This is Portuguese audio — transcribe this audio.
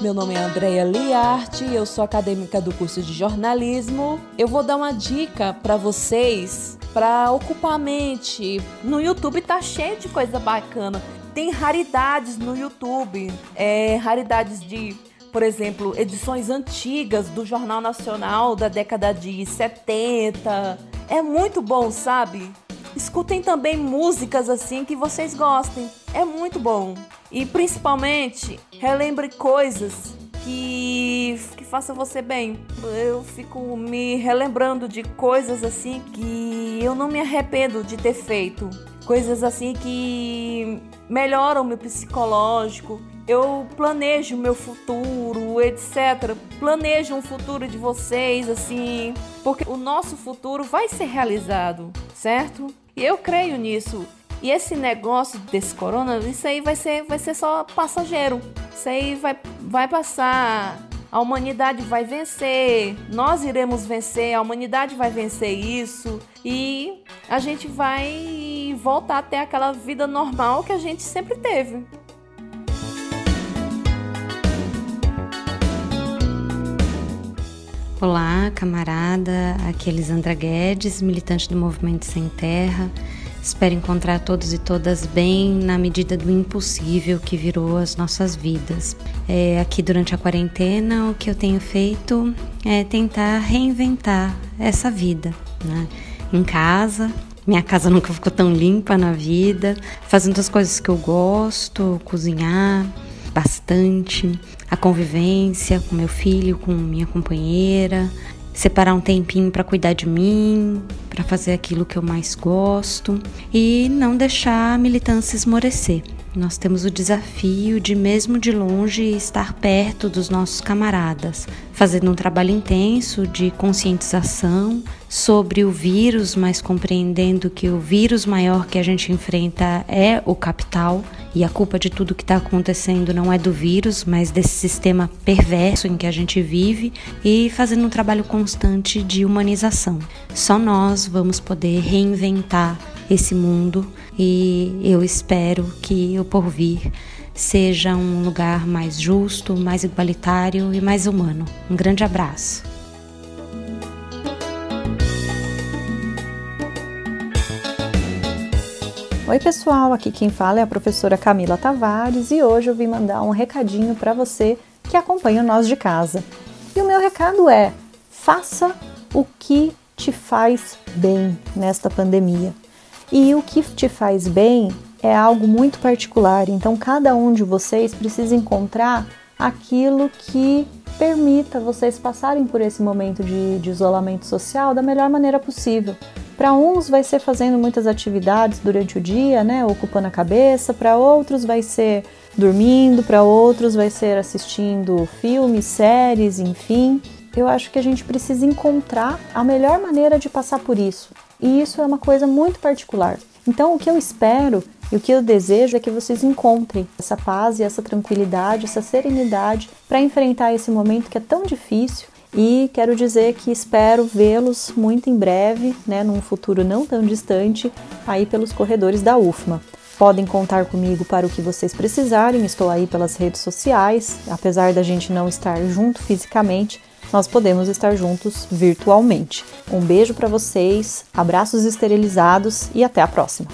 meu nome é Andréia Liarte, eu sou acadêmica do curso de jornalismo. Eu vou dar uma dica para vocês para ocupar a mente. No YouTube tá cheio de coisa bacana. Tem raridades no YouTube, é, raridades de por exemplo, edições antigas do Jornal Nacional da década de 70. É muito bom, sabe? Escutem também músicas assim que vocês gostem. É muito bom. E principalmente, relembre coisas que, que façam você bem. Eu fico me relembrando de coisas assim que eu não me arrependo de ter feito. Coisas assim que melhoram meu psicológico. Eu planejo meu futuro, etc. Planejo um futuro de vocês, assim, porque o nosso futuro vai ser realizado, certo? E eu creio nisso. E esse negócio desse corona, isso aí vai ser, vai ser só passageiro. Isso aí vai, vai passar. A humanidade vai vencer. Nós iremos vencer. A humanidade vai vencer isso. E a gente vai voltar a ter aquela vida normal que a gente sempre teve. Olá, camarada. Aqui é Elisandra Guedes, militante do Movimento Sem Terra. Espero encontrar todos e todas bem na medida do impossível que virou as nossas vidas. É, aqui durante a quarentena, o que eu tenho feito é tentar reinventar essa vida, né? Em casa, minha casa nunca ficou tão limpa na vida, fazendo as coisas que eu gosto, cozinhar bastante, a convivência com meu filho, com minha companheira, separar um tempinho para cuidar de mim, para fazer aquilo que eu mais gosto e não deixar a militância esmorecer. Nós temos o desafio de, mesmo de longe, estar perto dos nossos camaradas, fazendo um trabalho intenso de conscientização sobre o vírus, mas compreendendo que o vírus maior que a gente enfrenta é o capital e a culpa de tudo que está acontecendo não é do vírus, mas desse sistema perverso em que a gente vive e fazendo um trabalho constante de humanização. Só nós vamos poder reinventar esse mundo e eu espero que o porvir seja um lugar mais justo, mais igualitário e mais humano. Um grande abraço. Oi, pessoal, aqui quem fala é a professora Camila Tavares e hoje eu vim mandar um recadinho para você que acompanha nós de casa. E o meu recado é: faça o que te faz bem nesta pandemia. E o que te faz bem é algo muito particular, então cada um de vocês precisa encontrar aquilo que permita vocês passarem por esse momento de, de isolamento social da melhor maneira possível. Para uns vai ser fazendo muitas atividades durante o dia, né, ocupando a cabeça, para outros vai ser dormindo, para outros vai ser assistindo filmes, séries, enfim. Eu acho que a gente precisa encontrar a melhor maneira de passar por isso. E isso é uma coisa muito particular. Então, o que eu espero e o que eu desejo é que vocês encontrem essa paz e essa tranquilidade, essa serenidade para enfrentar esse momento que é tão difícil. E quero dizer que espero vê-los muito em breve, né, num futuro não tão distante, aí pelos corredores da UFMA. Podem contar comigo para o que vocês precisarem, estou aí pelas redes sociais, apesar da gente não estar junto fisicamente, nós podemos estar juntos virtualmente. Um beijo para vocês, abraços esterilizados e até a próxima.